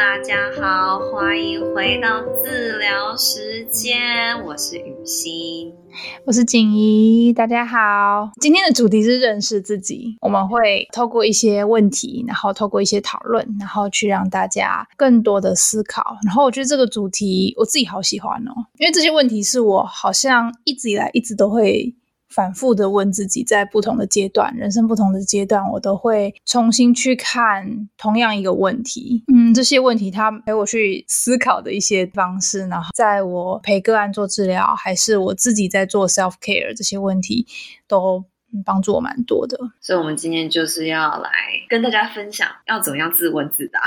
大家好，欢迎回到治疗时间，我是雨欣，我是景怡，大家好。今天的主题是认识自己，我们会透过一些问题，然后透过一些讨论，然后去让大家更多的思考。然后我觉得这个主题我自己好喜欢哦，因为这些问题是我好像一直以来一直都会。反复的问自己，在不同的阶段，人生不同的阶段，我都会重新去看同样一个问题。嗯，这些问题他陪我去思考的一些方式，然后在我陪个案做治疗，还是我自己在做 self care，这些问题都帮助我蛮多的。所以，我们今天就是要来跟大家分享，要怎么样自问自答。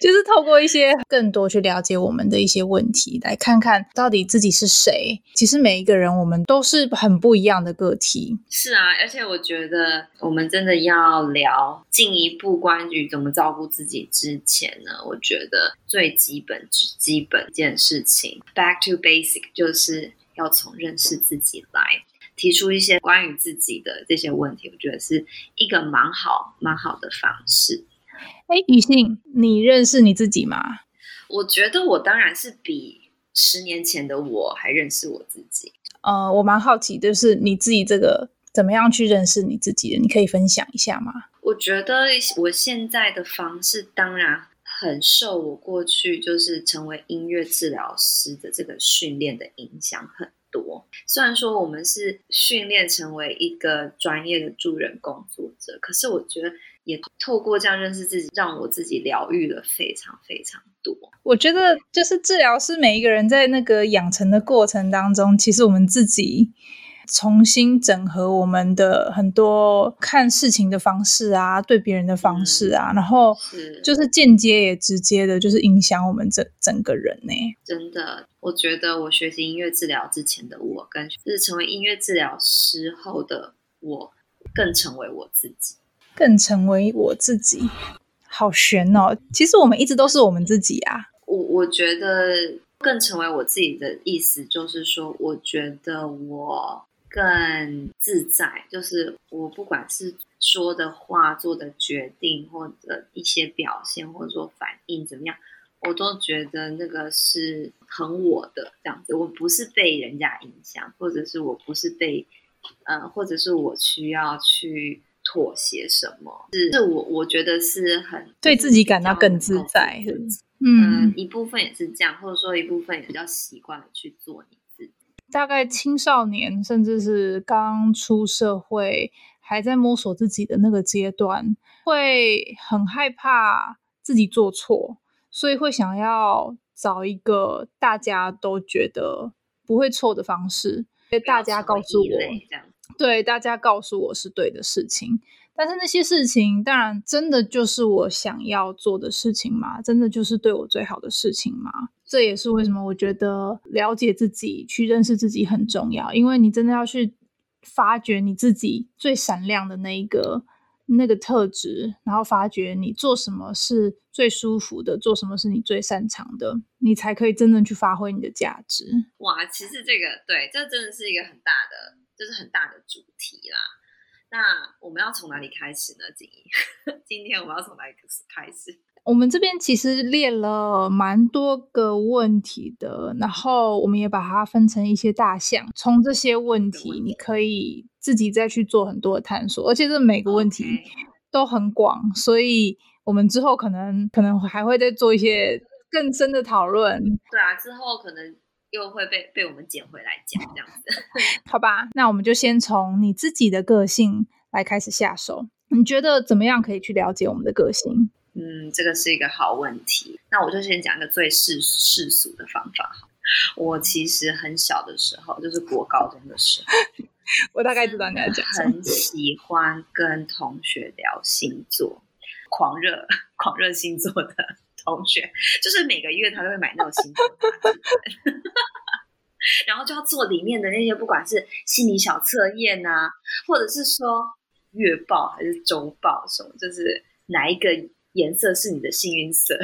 就是透过一些更多去了解我们的一些问题，来看看到底自己是谁。其实每一个人，我们都是很不一样的个体。是啊，而且我觉得我们真的要聊进一步关于怎么照顾自己之前呢，我觉得最基本、基本一件事情，back to basic，就是要从认识自己来，提出一些关于自己的这些问题。我觉得是一个蛮好、蛮好的方式。哎，雨欣，你认识你自己吗？我觉得我当然是比十年前的我还认识我自己。呃，我蛮好奇，就是你自己这个怎么样去认识你自己的？你可以分享一下吗？我觉得我现在的方式当然很受我过去就是成为音乐治疗师的这个训练的影响很多。虽然说我们是训练成为一个专业的助人工作者，可是我觉得。也透过这样认识自己，让我自己疗愈了非常非常多。我觉得，就是治疗师每一个人在那个养成的过程当中，其实我们自己重新整合我们的很多看事情的方式啊，对别人的方式啊，嗯、然后就是间接也直接的，就是影响我们整整个人呢。真的，我觉得我学习音乐治疗之前的我，跟就是成为音乐治疗师后的我，更成为我自己。更成为我自己，好玄哦！其实我们一直都是我们自己啊。我我觉得更成为我自己的意思，就是说，我觉得我更自在，就是我不管是说的话、做的决定，或者一些表现，或者说反应怎么样，我都觉得那个是很我的这样子。我不是被人家影响，或者是我不是被，呃，或者是我需要去。妥协什么？是是我我觉得是很对自己感到更自在。嗯，一部分也是这样，或者说一部分也比较习惯去做你自己。大概青少年甚至是刚出社会，还在摸索自己的那个阶段，会很害怕自己做错，所以会想要找一个大家都觉得不会错的方式，被大家告诉我。对，大家告诉我是对的事情，但是那些事情当然真的就是我想要做的事情吗？真的就是对我最好的事情吗？这也是为什么我觉得了解自己、去认识自己很重要，因为你真的要去发掘你自己最闪亮的那一个那个特质，然后发掘你做什么是最舒服的，做什么是你最擅长的，你才可以真正去发挥你的价值。哇，其实这个对，这真的是一个很大的。这是很大的主题啦，那我们要从哪里开始呢？景怡，今天我们要从哪里开始？我们这边其实列了蛮多个问题的，然后我们也把它分成一些大项，从这些问题你可以自己再去做很多的探索，而且这每个问题都很广.所以我们之后可能可能还会再做一些更深的讨论。对啊，之后可能。又会被被我们捡回来讲这样子，好吧？那我们就先从你自己的个性来开始下手。你觉得怎么样可以去了解我们的个性？嗯，这个是一个好问题。那我就先讲一个最世世俗的方法。我其实很小的时候，就是国高中的时候，我大概知道你在讲，很喜欢跟同学聊星座，狂热 狂热星座的。同学就是每个月他都会买那种星座然后就要做里面的那些，不管是心理小测验啊，或者是说月报还是周报什么，就是哪一个颜色是你的幸运色，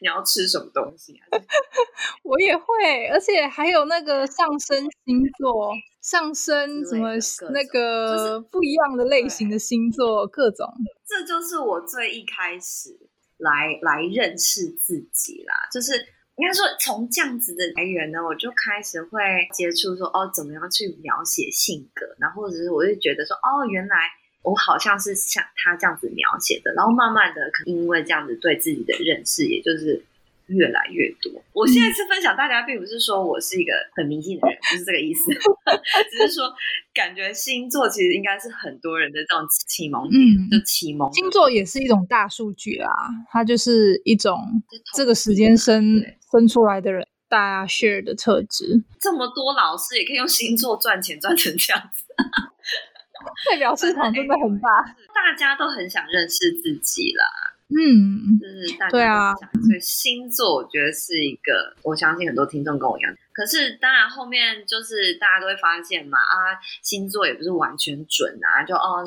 你要吃什么东西啊？我也会，而且还有那个上升星座，上升什么那个不一样的类型的星座，各种。这就是我最一开始。来来认识自己啦。就是应该说从这样子的来源呢，我就开始会接触说哦，怎么样去描写性格，然后或者是我就觉得说哦，原来我好像是像他这样子描写的，然后慢慢的可能因为这样子对自己的认识，也就是。越来越多。我现在是分享大家，并不是说我是一个很迷信的人，不是这个意思，只是说感觉星座其实应该是很多人的这种启蒙，嗯，就启蒙。星座也是一种大数据啦，它就是一种这个时间生生出来的人大家 share 的特质。这么多老师也可以用星座赚钱赚成这样子，代表市场真的很大，大家都很想认识自己啦。嗯，就是大家对啊，所以星座我觉得是一个，我相信很多听众跟我一样。可是当然后面就是大家都会发现嘛，啊，星座也不是完全准啊，就哦，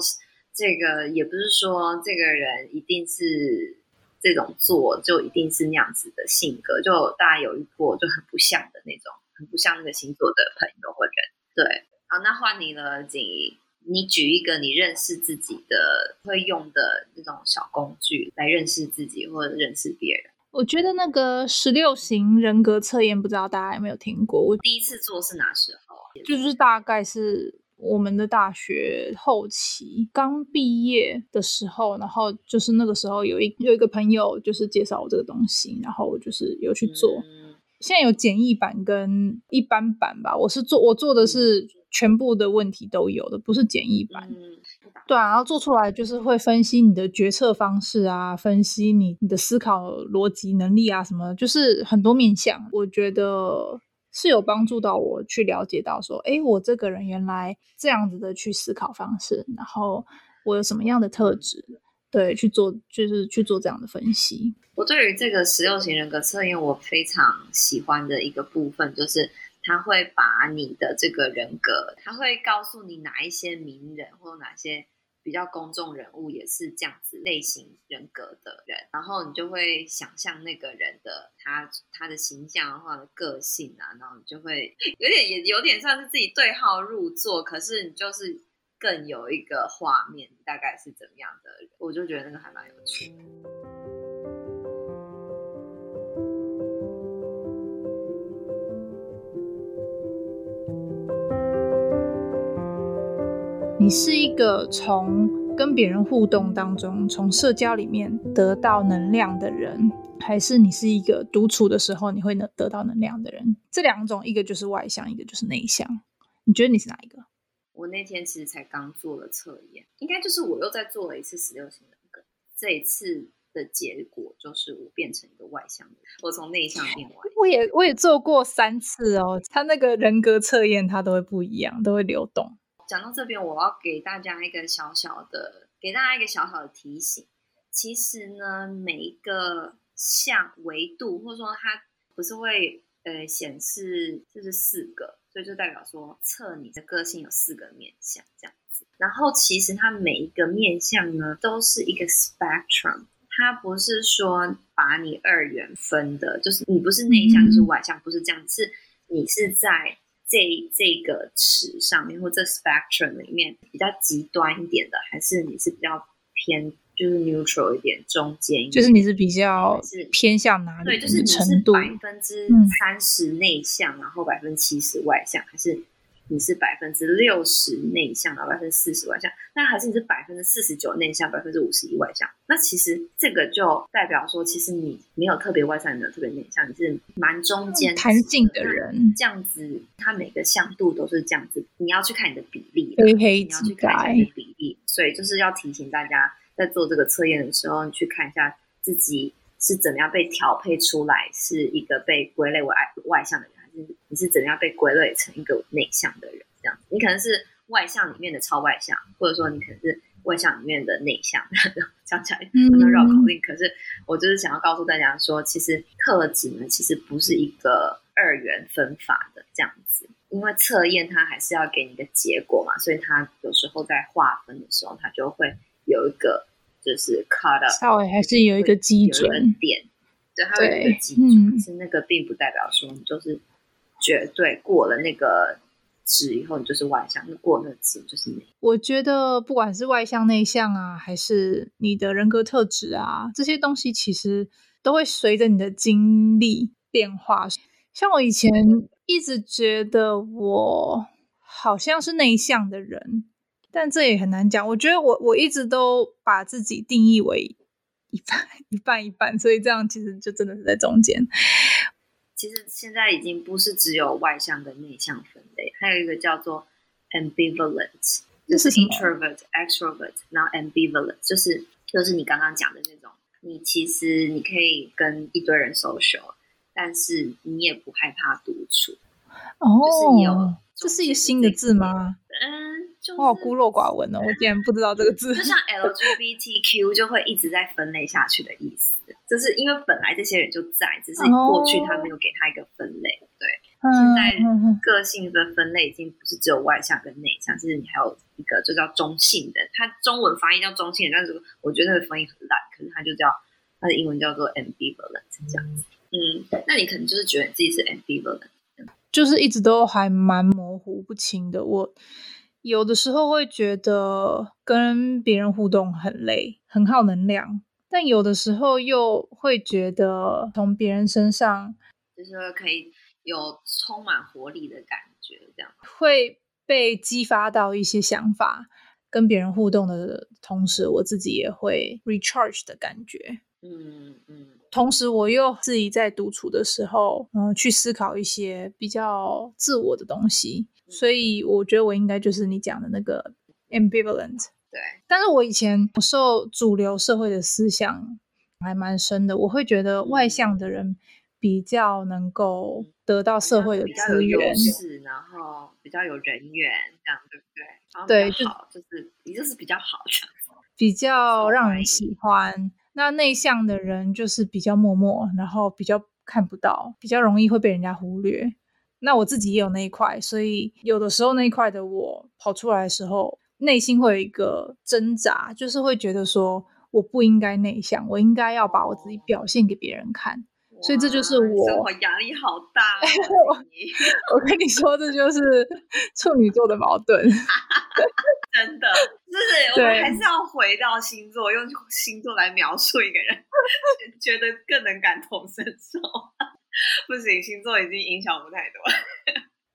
这个也不是说这个人一定是这种做就一定是那样子的性格，就大家有遇过就很不像的那种，很不像那个星座的朋友或人。对，好，那换你了，景怡。你举一个你认识自己的会用的那种小工具来认识自己或者认识别人。我觉得那个十六型人格测验，不知道大家有没有听过？我第一次做是哪时候？就是大概是我们的大学后期刚毕业的时候，然后就是那个时候有一有一个朋友就是介绍我这个东西，然后我就是有去做。嗯、现在有简易版跟一般版吧，我是做我做的是。嗯全部的问题都有的，不是简易版。嗯、对啊，然后做出来就是会分析你的决策方式啊，分析你你的思考逻辑能力啊，什么就是很多面向。我觉得是有帮助到我去了解到说，哎，我这个人原来这样子的去思考方式，然后我有什么样的特质，对，去做就是去做这样的分析。我对于这个十六型人格测验，我非常喜欢的一个部分就是。他会把你的这个人格，他会告诉你哪一些名人或哪些比较公众人物也是这样子类型人格的人，然后你就会想象那个人的他他的形象或者个性啊，然后你就会有点也有点像是自己对号入座，可是你就是更有一个画面，大概是怎么样的人，我就觉得那个还蛮有趣的。你是一个从跟别人互动当中，从社交里面得到能量的人，还是你是一个独处的时候你会能得到能量的人？这两种，一个就是外向，一个就是内向。你觉得你是哪一个？我那天其实才刚做了测验，应该就是我又再做了一次十六型人格。这一次的结果就是我变成一个外向的人，我从内向变外向。我也我也做过三次哦，他那个人格测验他都会不一样，都会流动。讲到这边，我要给大家一个小小的，给大家一个小小的提醒。其实呢，每一个项维度，或者说它不是会呃显示就是四个，所以就代表说测你的个性有四个面相这样子。然后其实它每一个面相呢，都是一个 spectrum，它不是说把你二元分的，就是你不是内向就是外向，不是这样，是你是在。这这个尺上面，或者 spectrum 里面比较极端一点的，还是你是比较偏就是 neutral 一点，中间一点，就是你是比较是偏向哪里？对，就是你是百分之三十内向，嗯、然后百分之七十外向，还是？你是百分之六十内向，然后百分之四十外向，那还是你是百分之四十九内向，百分之五十一外向？那其实这个就代表说，其实你没有特别外向，也没有特别内向，你是蛮中间弹性的人。这样子，它每个向度都是这样子。你要去看你的比例，黑黑你要去看一下你的比例。所以就是要提醒大家，在做这个测验的时候，你去看一下自己是怎么样被调配出来，是一个被归类为外外向的人。你是怎样被归类成一个内向的人？这样子，你可能是外向里面的超外向，或者说你可能是外向里面的内向。讲起来可能绕口令，可是我就是想要告诉大家说，其实特质呢，其实不是一个二元分法的这样子，因为测验它还是要给你的结果嘛，所以它有时候在划分的时候，它就会有一个就是 cut up，稍微还是有一个基准点，对，它有一个基准，可是那个并不代表说你就是。绝对过了那个值以后，你就是外向；过那个值就是内。我觉得不管是外向内向啊，还是你的人格特质啊，这些东西其实都会随着你的经历变化。像我以前一直觉得我好像是内向的人，但这也很难讲。我觉得我我一直都把自己定义为一半 一半一半，所以这样其实就真的是在中间。其实现在已经不是只有外向跟内向分类，还有一个叫做 ambivalent，就是 introvert、extrovert，然后 ambivalent 就是就是你刚刚讲的那种，你其实你可以跟一堆人 social，但是你也不害怕独处。哦，就是有，这是一个新的字吗？嗯，就是、我好孤陋寡闻哦，我竟然不知道这个字。就像 LGBTQ 就会一直在分类下去的意思。就是因为本来这些人就在，只是过去他没有给他一个分类。Oh. 对，现在个性的分类已经不是只有外向跟内向，其实你还有一个就叫中性的。他中文发音叫中性的，但是我觉得那个发音很烂，可是他就叫他的英文叫做 ambivalent 这样子。嗯，那你可能就是觉得你自己是 ambivalent，就是一直都还蛮模糊不清的。我有的时候会觉得跟别人互动很累，很耗能量。但有的时候又会觉得从别人身上，就是说可以有充满活力的感觉，这样会被激发到一些想法。跟别人互动的同时，我自己也会 recharge 的感觉。嗯嗯。同时，我又自己在独处的时候，嗯、呃，去思考一些比较自我的东西。嗯、所以，我觉得我应该就是你讲的那个 ambivalent。对，但是我以前受主流社会的思想还蛮深的，我会觉得外向的人比较能够得到社会的资源，是，然后比较有人缘，这样对不对？对，好，就，就是你就是比较好的，比较让人喜欢。那内向的人就是比较默默，然后比较看不到，比较容易会被人家忽略。那我自己也有那一块，所以有的时候那一块的我跑出来的时候。内心会有一个挣扎，就是会觉得说我不应该内向，我应该要把我自己表现给别人看。所以这就是我生活压力好大哦。我跟你说，这就是处女座的矛盾。真的，就是我们还是要回到星座，用星座来描述一个人，觉得更能感同身受。不行，星座已经影响不太多。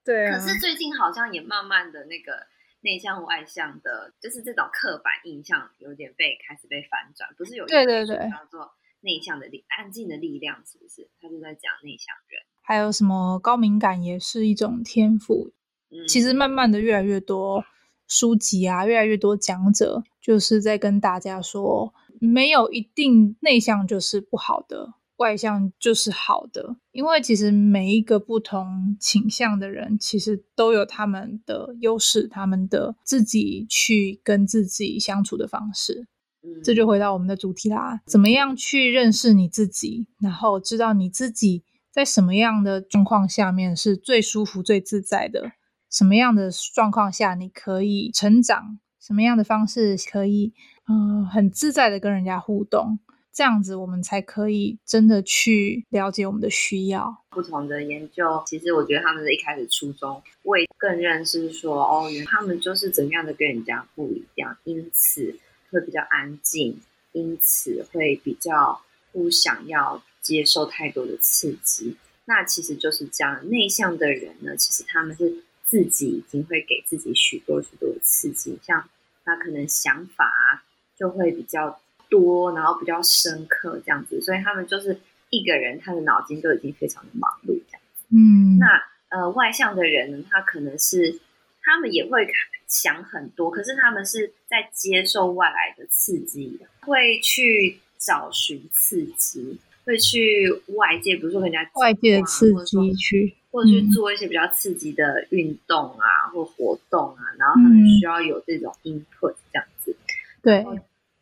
对啊，可是最近好像也慢慢的那个。内向外向的，就是这种刻板印象有点被开始被反转，不是有一个叫做内向的力，安静的力量，是不是？他就在讲内向人，还有什么高敏感也是一种天赋。嗯，其实慢慢的越来越多书籍啊，越来越多讲者就是在跟大家说，没有一定内向就是不好的。外向就是好的，因为其实每一个不同倾向的人，其实都有他们的优势，他们的自己去跟自己相处的方式。嗯，这就回到我们的主题啦，怎么样去认识你自己，然后知道你自己在什么样的状况下面是最舒服、最自在的，什么样的状况下你可以成长，什么样的方式可以，嗯、呃，很自在的跟人家互动。这样子，我们才可以真的去了解我们的需要。不同的研究，其实我觉得他们的一开始初衷，为更认识说，哦，他们就是怎么样的跟人家不一样，因此会比较安静，因此会比较不想要接受太多的刺激。那其实就是这样，内向的人呢，其实他们是自己已经会给自己许多许多的刺激，像他可能想法就会比较。多，然后比较深刻这样子，所以他们就是一个人，他的脑筋都已经非常的忙碌这样子。嗯，那呃，外向的人呢，他可能是他们也会想很多，可是他们是在接受外来的刺激，会去找寻刺激，会去外界，比如说人家外界的刺激去，或者去做一些比较刺激的运动啊，嗯、或活动啊，然后他们需要有这种 input 这样子，对。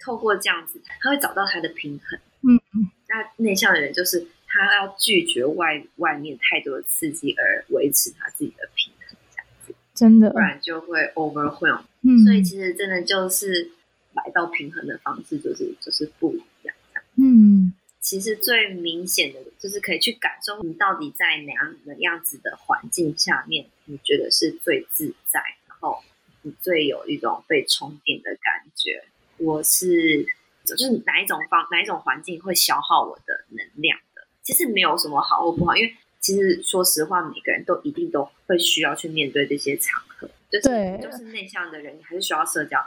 透过这样子，他会找到他的平衡。嗯嗯，那内向的人就是他要拒绝外外面太多的刺激，而维持他自己的平衡，这样子。真的，不然就会 overwhelm。嗯，所以其实真的就是来到平衡的方式，就是就是不一样。嗯，其实最明显的就是可以去感受你到底在哪样的样子的环境下面，你觉得是最自在，然后你最有一种被充电的感觉。我是就是哪一种方哪一种环境会消耗我的能量的？其实没有什么好或不好，因为其实说实话，每个人都一定都会需要去面对这些场合。就是就是内向的人，你还是需要社交；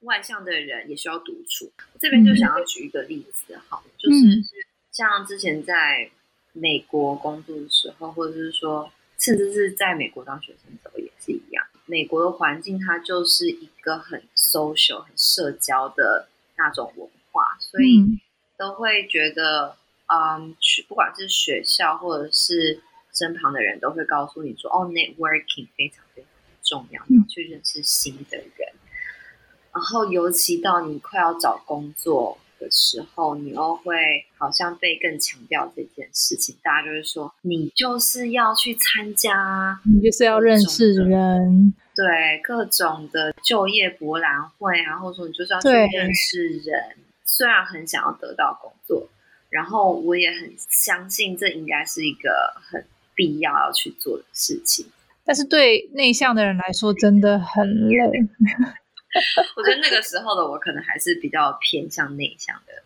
外向的人也需要独处。这边就想要举一个例子，好，就是像之前在美国工作的时候，或者是说，甚至是在美国当学生的时候也是一样。美国的环境它就是一个很 social、很社交的那种文化，所以都会觉得，嗯，去不管是学校或者是身旁的人都会告诉你说，哦，networking 非常非常。重要，要去认识新的人，然后尤其到你快要找工作的时候，你又会好像被更强调这件事情。大家就是说，你就是要去参加，你就是要认识人，对各种的就业博览会啊，或者说你就是要去认识人。虽然很想要得到工作，然后我也很相信这应该是一个很必要要去做的事情。但是对内向的人来说，真的很累。我觉得那个时候的我，可能还是比较偏向内向的，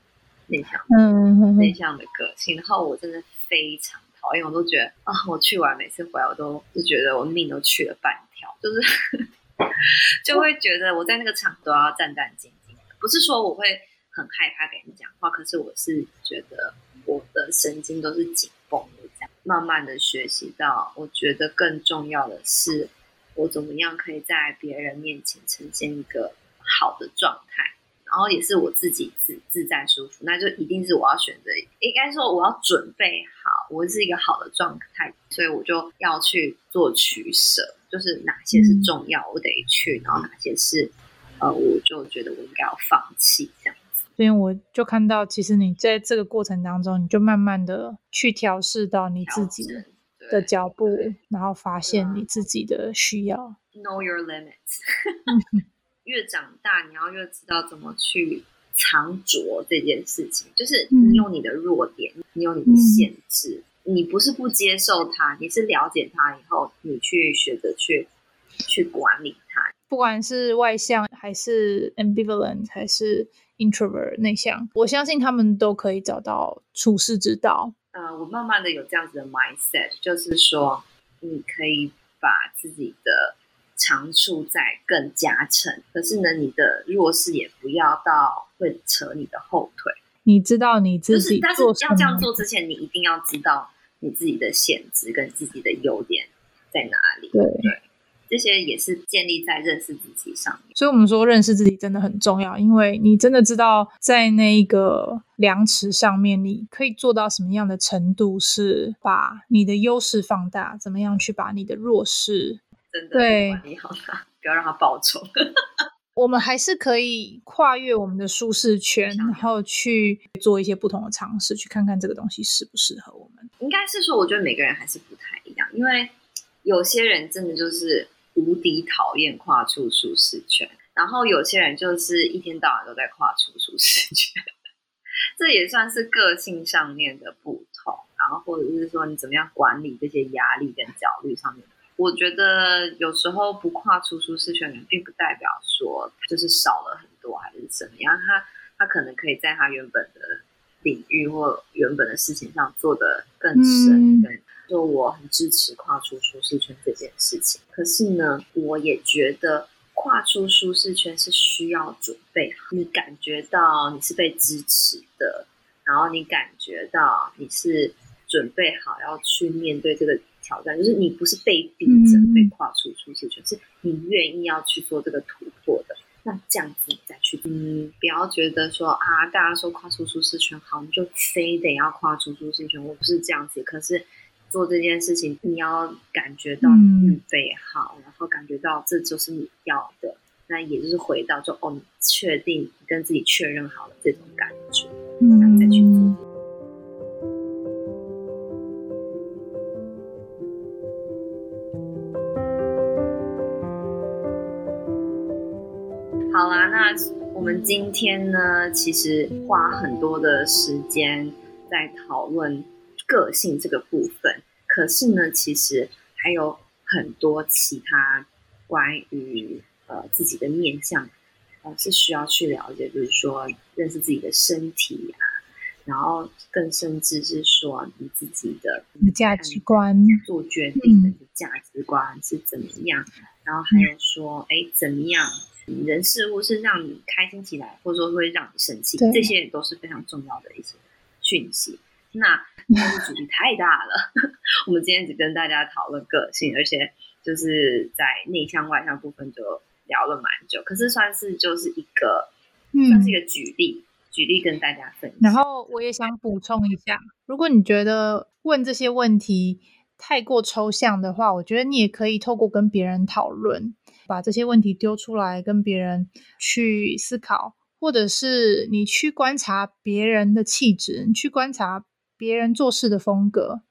内向，嗯，内向的个性。然后我真的非常讨厌，我都觉得啊，我去完每次回来，我都就觉得我命都去了半条，就是 就会觉得我在那个场都要战战兢兢的。不是说我会很害怕跟人讲话，可是我是觉得我的神经都是紧绷的。这样慢慢的学习到，我觉得更重要的是，我怎么样可以在别人面前呈现一个好的状态，然后也是我自己自自在舒服，那就一定是我要选择，应该说我要准备好，我是一个好的状态，所以我就要去做取舍，就是哪些是重要，我得去，然后哪些是，呃，我就觉得我应该要放弃这样。所以我就看到，其实你在这个过程当中，你就慢慢的去调试到你自己的脚步，然后发现你自己的需要。Know your limits。越长大，你要越知道怎么去藏拙这件事情。就是你有你的弱点，嗯、你有你的限制，嗯、你不是不接受它，你是了解它以后，你去学着去去管理它。不管是外向还是 ambivalent 还是 introvert 内向，我相信他们都可以找到处世之道。呃，我慢慢的有这样子的 mindset，就是说你可以把自己的长处再更加成，可是呢，你的弱势也不要到会扯你的后腿。你知道你自己，就是，但是要这样做之前，你一定要知道你自己的限制跟自己的优点在哪里。对。对这些也是建立在认识自己上面，所以我们说认识自己真的很重要，因为你真的知道在那一个量尺上面，你可以做到什么样的程度，是把你的优势放大，怎么样去把你的弱势真的管理好它，不要让它爆冲。我们还是可以跨越我们的舒适圈，然后去做一些不同的尝试，去看看这个东西适不适合我们。应该是说，我觉得每个人还是不太一样，因为有些人真的就是。无敌讨厌跨出舒适圈，然后有些人就是一天到晚都在跨出舒适圈，这也算是个性上面的不同。然后或者是说你怎么样管理这些压力跟焦虑上面，我觉得有时候不跨出舒适圈，并不代表说就是少了很多还是怎么样，他他可能可以在他原本的领域或原本的事情上做得更深更。嗯说我很支持跨出舒适圈这件事情，可是呢，我也觉得跨出舒适圈是需要准备好，你感觉到你是被支持的，然后你感觉到你是准备好要去面对这个挑战，就是你不是被逼着被跨出舒适圈，嗯、是你愿意要去做这个突破的。那这样子你再去，嗯，不要觉得说啊，大家说跨出舒适圈好，你就非得要跨出舒适圈，我不是这样子，可是。做这件事情，你要感觉到预备好，嗯、然后感觉到这就是你要的，那也就是回到就哦，你确定跟自己确认好了这种感觉，然后再去做。好啦，那我们今天呢，其实花很多的时间。在讨论个性这个部分，可是呢，其实还有很多其他关于呃自己的面相，呃是需要去了解，比如说认识自己的身体啊，然后更甚至是说你自己的价值观、做决定的价值观是怎么样，嗯、然后还有说，哎，怎么样？人事物是让你开心起来，或者说会让你生气，这些也都是非常重要的一些讯息。那但是主题太大了，我们今天只跟大家讨论个性，而且就是在内向外向部分就聊了蛮久。可是算是就是一个，嗯、算是一个举例，举例跟大家分享。然后我也想补充一下，如果你觉得问这些问题太过抽象的话，我觉得你也可以透过跟别人讨论。把这些问题丢出来，跟别人去思考，或者是你去观察别人的气质，你去观察别人做事的风格，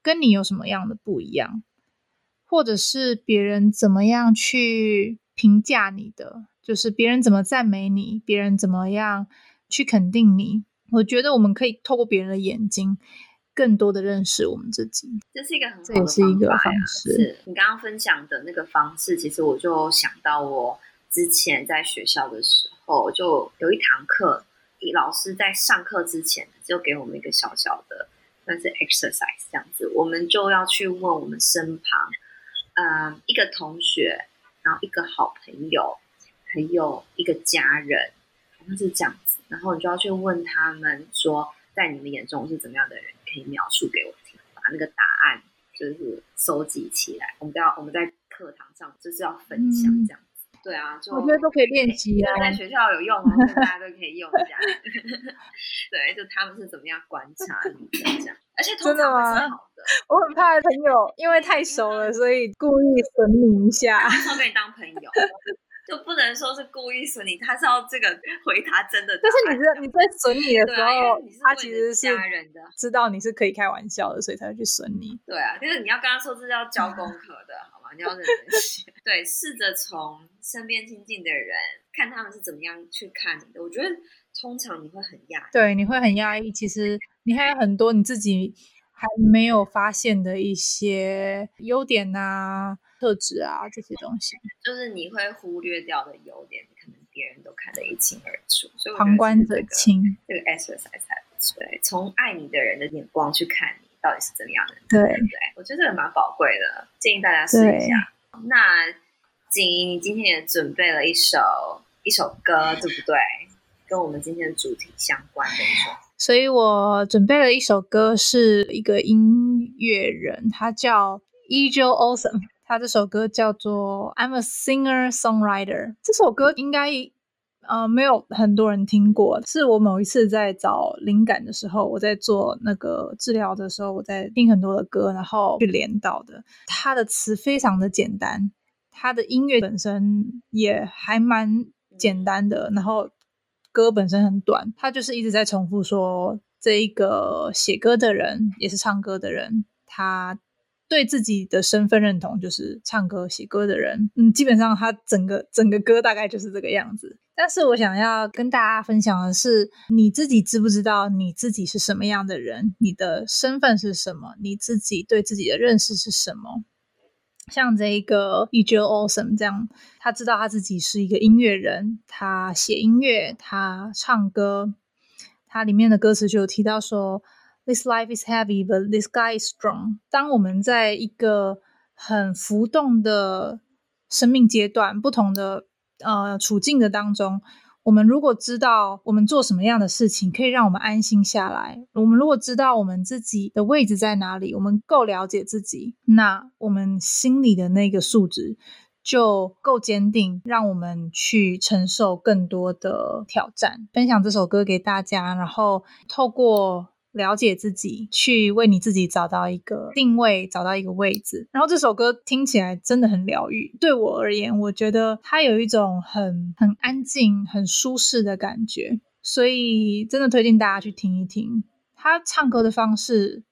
跟你有什么样的不一样，或者是别人怎么样去评价你的，就是别人怎么赞美你，别人怎么样去肯定你。我觉得我们可以透过别人的眼睛。更多的认识我们自己，这是一个很好的方法，是一个方式。是你刚刚分享的那个方式，其实我就想到我之前在学校的时候，就有一堂课，老师在上课之前就给我们一个小小的，算是 exercise 这样子，我们就要去问我们身旁，嗯、呃，一个同学，然后一个好朋友，还有一个家人，好像是这样子，然后你就要去问他们说，在你们眼中是怎么样的人？可以描述给我听，把那个答案就是收集起来。我们都要我们在课堂上就是要分享这样对啊，就我觉得都可以练习啊，在学校有用啊，大家都可以用一下。对，就他们是怎么样观察你的这样，而且通常是好的。我很怕朋友因为太熟了，所以故意损你一下，他跟你当朋友。就不能说是故意损你，他是要这个回答真的。但是你知道你在损你的时候，啊、他其实是家人的，知道你是可以开玩笑的，所以才会去损你。对啊，就是你要跟他说这是要交功课的，吗？你要认真写。对，试着从身边亲近的人看他们是怎么样去看你的。我觉得通常你会很压抑，对，你会很压抑。其实你还有很多你自己还没有发现的一些优点啊。特质啊，这些东西就是你会忽略掉的优点，可能别人都看得一清二楚。所以、这个、旁观者清，这个 exercise 才不错。对，从爱你的人的眼光去看你到底是怎么样的人。对，对对，我觉得这个蛮宝贵的，建议大家试一下。那景怡，你今天也准备了一首一首歌，对不对？跟我们今天的主题相关的一首。所以我准备了一首歌，是一个音乐人，他叫 Ejo Awesome。他这首歌叫做《I'm a Singer Songwriter》。这首歌应该呃没有很多人听过，是我某一次在找灵感的时候，我在做那个治疗的时候，我在听很多的歌，然后去连到的。他的词非常的简单，他的音乐本身也还蛮简单的，然后歌本身很短，他就是一直在重复说，这一个写歌的人也是唱歌的人，他。对自己的身份认同就是唱歌写歌的人，嗯，基本上他整个整个歌大概就是这个样子。但是我想要跟大家分享的是，你自己知不知道你自己是什么样的人？你的身份是什么？你自己对自己的认识是什么？像这一个 Ejo Awesome 这样，他知道他自己是一个音乐人，他写音乐，他唱歌，他里面的歌词就有提到说。This life is heavy, but this guy is strong. 当我们在一个很浮动的生命阶段、不同的呃处境的当中，我们如果知道我们做什么样的事情可以让我们安心下来，我们如果知道我们自己的位置在哪里，我们够了解自己，那我们心里的那个素质就够坚定，让我们去承受更多的挑战。分享这首歌给大家，然后透过。了解自己，去为你自己找到一个定位，找到一个位置。然后这首歌听起来真的很疗愈。对我而言，我觉得它有一种很很安静、很舒适的感觉，所以真的推荐大家去听一听。他唱歌的方式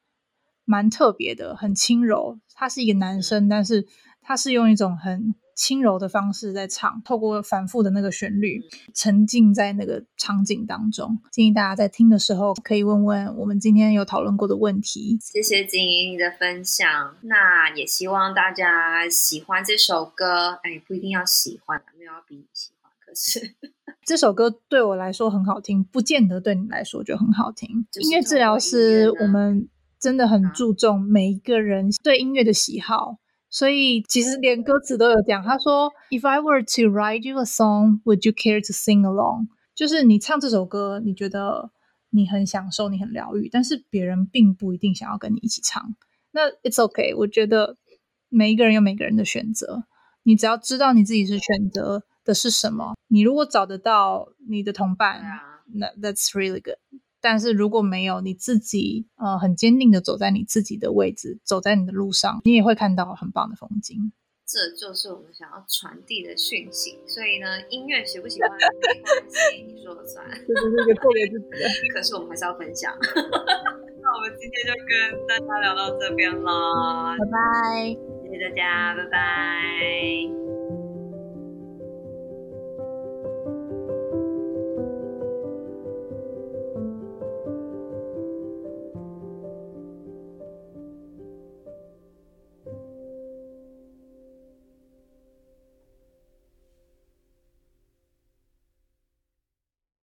蛮特别的，很轻柔。他是一个男生，但是他是用一种很轻柔的方式在唱，透过反复的那个旋律，沉浸在那个场景当中。建议大家在听的时候，可以问问我们今天有讨论过的问题。谢谢景莹你的分享，那也希望大家喜欢这首歌。哎，不一定要喜欢，没有要比你喜欢，可是 这首歌对我来说很好听，不见得对你来说就很好听。音乐治疗师，我们真的很注重每一个人对音乐的喜好。所以其实连歌词都有讲，他说：“If I were to write you a song, would you care to sing along？” 就是你唱这首歌，你觉得你很享受，你很疗愈，但是别人并不一定想要跟你一起唱。那 It's okay，我觉得每一个人有每个人的选择，你只要知道你自己是选择的是什么。你如果找得到你的同伴，那 That's really good。但是如果没有你自己，呃，很坚定的走在你自己的位置，走在你的路上，你也会看到很棒的风景。这就是我们想要传递的讯息。所以呢，音乐喜不喜欢没关系，你说了算。这是一个特别自己。可是我们还是要分享。那我们今天就跟大家聊到这边啦，拜拜，谢谢大家，拜拜。